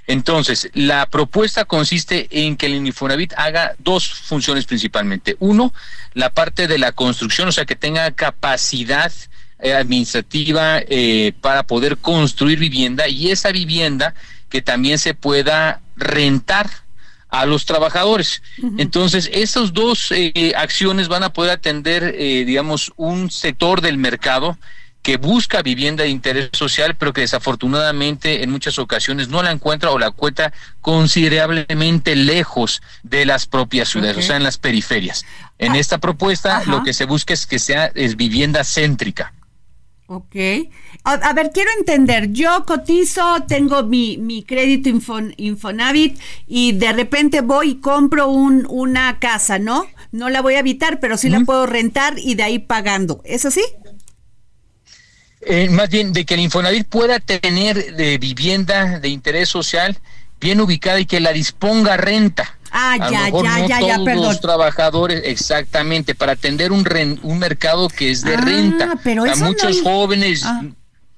Entonces, la propuesta consiste en que el Infonavit haga dos funciones principalmente. Uno, la parte de la construcción, o sea, que tenga capacidad eh, administrativa para poder construir vivienda y esa vivienda que también se pueda rentar a los trabajadores. Entonces, esas dos eh, acciones van a poder atender, eh, digamos, un sector del mercado que busca vivienda de interés social, pero que desafortunadamente en muchas ocasiones no la encuentra o la encuentra considerablemente lejos de las propias ciudades, o sea, en las periferias. En ah, esta propuesta lo que se busca es que sea es vivienda céntrica. Ok. A, ver, quiero entender, yo cotizo, tengo mi, mi crédito Infonavit y de repente voy y compro un, una casa, ¿no? No la voy a habitar, pero sí la puedo rentar y de ahí pagando. ¿Es así? Eh, más bien, de que el Infonavit pueda tener de vivienda de interés social bien ubicada y que la disponga renta. Ah, ya, ya, ya, ya, perdón. Los trabajadores, exactamente, para atender un, un mercado que es de ah, renta. Pero a muchos jóvenes. Ah,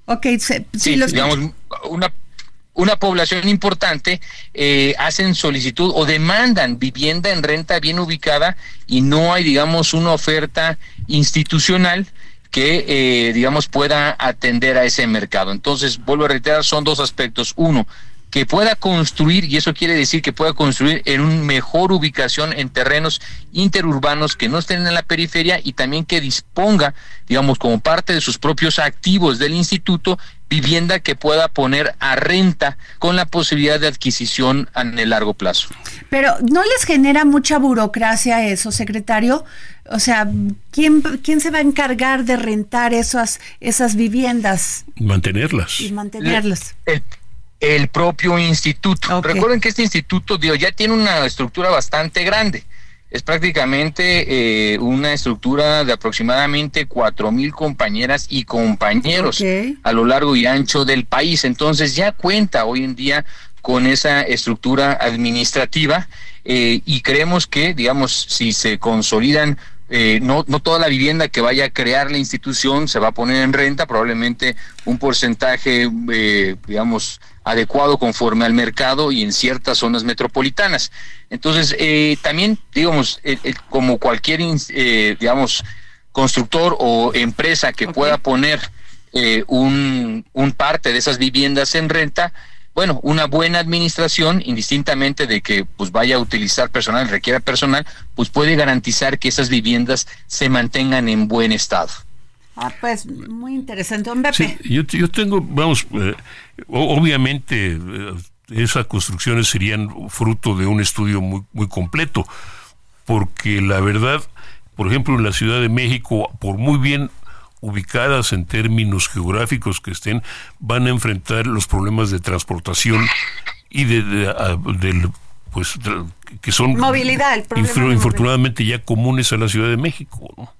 ok, sí, digamos, una, una población importante eh, hacen solicitud o demandan vivienda en renta bien ubicada y no hay, digamos, una oferta institucional que, eh, digamos, pueda atender a ese mercado. Entonces, vuelvo a reiterar, son dos aspectos. Uno, que pueda construir, y eso quiere decir que pueda construir en una mejor ubicación en terrenos interurbanos que no estén en la periferia y también que disponga, digamos, como parte de sus propios activos del instituto, vivienda que pueda poner a renta con la posibilidad de adquisición en el largo plazo. Pero ¿no les genera mucha burocracia eso, secretario? O sea, ¿quién, quién se va a encargar de rentar esas, esas viviendas? Mantenerlas. Y mantenerlas el propio instituto. Recuerden que este instituto ya tiene una estructura bastante grande. es prácticamente eh, una estructura de aproximadamente cuatro mil compañeras y compañeros a lo largo y ancho del país. Entonces ya cuenta hoy en día con esa estructura administrativa eh, y creemos que, digamos, si se consolidan eh, no, no toda la vivienda que vaya a crear la institución se va a poner en renta, probablemente un porcentaje, eh, digamos, adecuado conforme al mercado y en ciertas zonas metropolitanas. Entonces, eh, también, digamos, como cualquier, digamos, constructor o empresa que pueda poner un, un parte de esas viviendas en renta, bueno, una buena administración, indistintamente de que pues vaya a utilizar personal, requiera personal, pues puede garantizar que esas viviendas se mantengan en buen estado. Ah, pues muy interesante, yo, yo, tengo, vamos, eh, obviamente eh, esas construcciones serían fruto de un estudio muy, muy completo, porque la verdad, por ejemplo, en la Ciudad de México, por muy bien ubicadas en términos geográficos que estén, van a enfrentar los problemas de transportación y de, pues que son movilidad, infortunadamente ya comunes a la Ciudad de México. ¿no?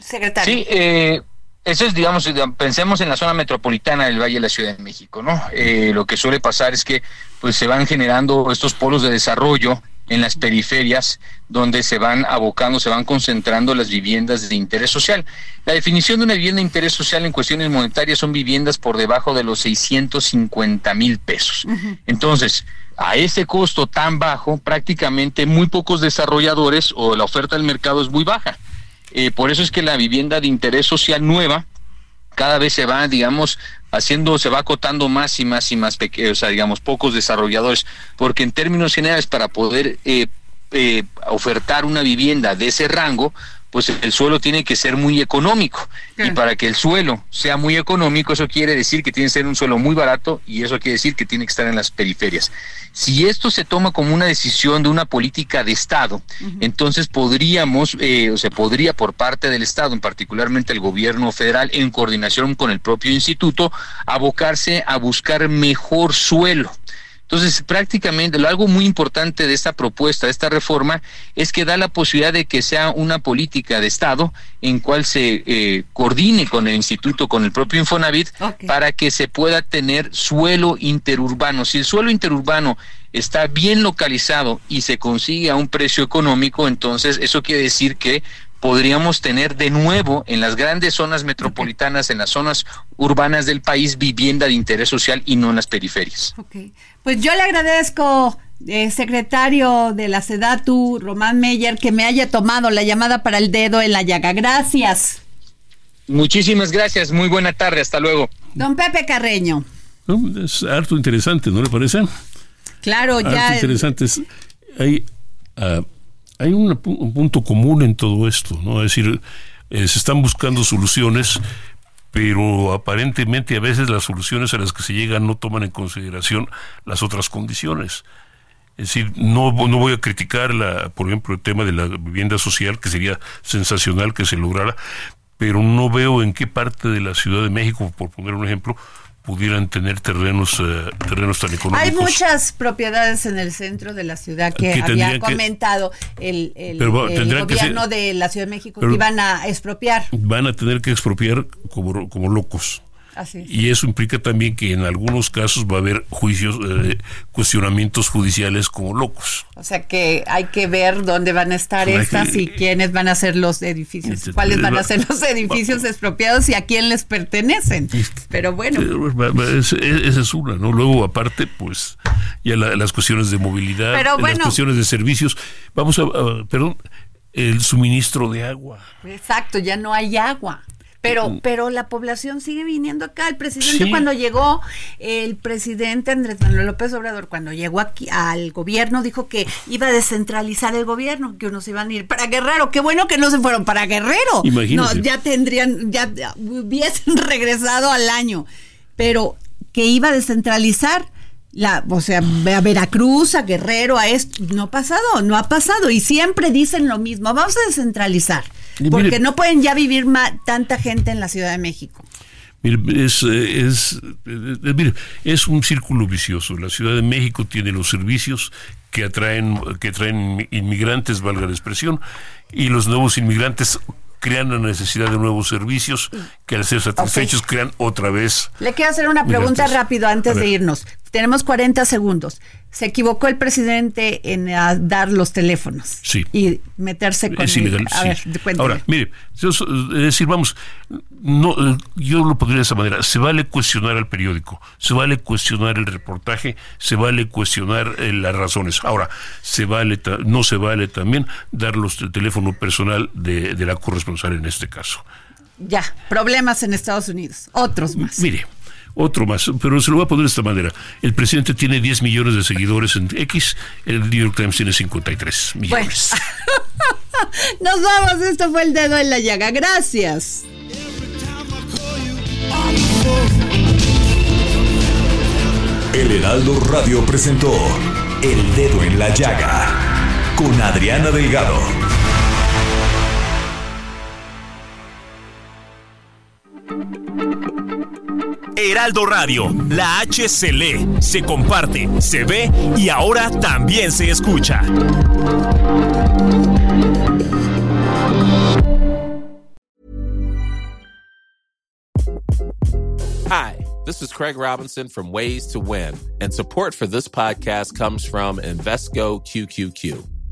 Secretario. Sí, eh, eso es, digamos, pensemos en la zona metropolitana del Valle de la Ciudad de México, ¿no? Eh, lo que suele pasar es que pues se van generando estos polos de desarrollo en las periferias donde se van abocando, se van concentrando las viviendas de interés social. La definición de una vivienda de interés social en cuestiones monetarias son viviendas por debajo de los 650 mil pesos. Entonces, a ese costo tan bajo, prácticamente muy pocos desarrolladores o la oferta del mercado es muy baja. Eh, por eso es que la vivienda de interés social nueva cada vez se va, digamos, haciendo, se va acotando más y más y más pequeños, o sea, digamos, pocos desarrolladores, porque en términos generales, para poder eh, eh, ofertar una vivienda de ese rango, pues el suelo tiene que ser muy económico. Y para que el suelo sea muy económico, eso quiere decir que tiene que ser un suelo muy barato y eso quiere decir que tiene que estar en las periferias. Si esto se toma como una decisión de una política de Estado, entonces podríamos, eh, o se podría por parte del Estado, en particularmente el gobierno federal, en coordinación con el propio instituto, abocarse a buscar mejor suelo entonces, prácticamente, lo algo muy importante de esta propuesta, de esta reforma, es que da la posibilidad de que sea una política de Estado en cual se eh, coordine con el instituto, con el propio Infonavit, para que se pueda tener suelo interurbano. Si el suelo interurbano está bien localizado y se consigue a un precio económico, entonces eso quiere decir que podríamos tener de nuevo en las grandes zonas metropolitanas, en las zonas urbanas del país, vivienda de interés social y no en las periferias. Pues yo le agradezco, eh, secretario de la SEDATU, Román Meyer, que me haya tomado la llamada para el dedo en la llaga. Gracias. Muchísimas gracias, muy buena tarde, hasta luego. Don Pepe Carreño. es harto interesante, ¿no le parece? Claro, ya. interesante. Hay, ah, hay un, punto común en todo esto, ¿no? Es decir, eh, se están buscando soluciones, pero aparentemente a veces las soluciones a las que se llegan no toman en consideración las otras condiciones. Es decir, no, no voy a criticar, la, por ejemplo, el tema de la vivienda social, que sería sensacional que se lograra, pero no veo en qué parte de la Ciudad de México, por poner un ejemplo, pudieran tener terrenos eh, terrenos tan económicos. Hay muchas propiedades en el centro de la ciudad que, había comentado el, el, gobierno de la Ciudad de México que iban a expropiar. Van a tener que expropiar como, como locos. Y eso implica también que en algunos casos va a haber juicios, eh, cuestionamientos judiciales como locos. O sea que hay que ver dónde van a estar estas y quiénes van a ser los edificios, cuáles van a ser los edificios expropiados y a quién les pertenecen. Pero bueno. Esa es una, ¿no? Luego, aparte, pues ya las cuestiones de movilidad, las cuestiones de servicios. Vamos a, perdón, el suministro de agua. Exacto, ya no hay agua. Pero, mm. pero la población sigue viniendo acá. El presidente cuando llegó, el presidente Andrés Manuel López Obrador, cuando llegó aquí al gobierno, dijo que iba a descentralizar el gobierno, que unos iban a ir para Guerrero. Qué bueno que no se fueron para Guerrero. No, ya tendrían, ya hubiesen regresado al año. Pero que iba a descentralizar la, o sea, a Veracruz, a Guerrero, a esto, no ha pasado, no ha pasado. Y siempre dicen lo mismo, vamos a descentralizar. Porque no pueden ya vivir tanta gente en la Ciudad de México. es, es, es un círculo vicioso. La Ciudad de México tiene los servicios que atraen, que traen inmigrantes, valga la expresión, y los nuevos inmigrantes crean la necesidad de nuevos servicios que al ser satisfechos crean otra vez. Le quiero hacer una pregunta rápido antes de irnos. Tenemos 40 segundos. Se equivocó el presidente en ah, dar los teléfonos. Sí. Y meterse con... Es ilegal, a ver, Ahora, mire, es decir, vamos, no, eh, yo lo podría de esa manera. Se vale cuestionar al periódico, se vale cuestionar el reportaje, se vale cuestionar eh, las razones. Ahora, se vale, no se vale también dar los teléfono personal de, de la corresponsal en este caso. Ya, problemas en Estados Unidos, otros más. Mire, otro más, pero se lo voy a poner de esta manera. El presidente tiene 10 millones de seguidores en X, el New York Times tiene 53 millones. Nos vamos, esto fue el dedo en la llaga. Gracias. El Heraldo Radio presentó El Dedo en la Llaga con Adriana Delgado. Heraldo Radio, la H se lee, se comparte, se ve y ahora también se escucha. Hi, this is Craig Robinson from Ways to Win, and support for this podcast comes from Invesco QQQ.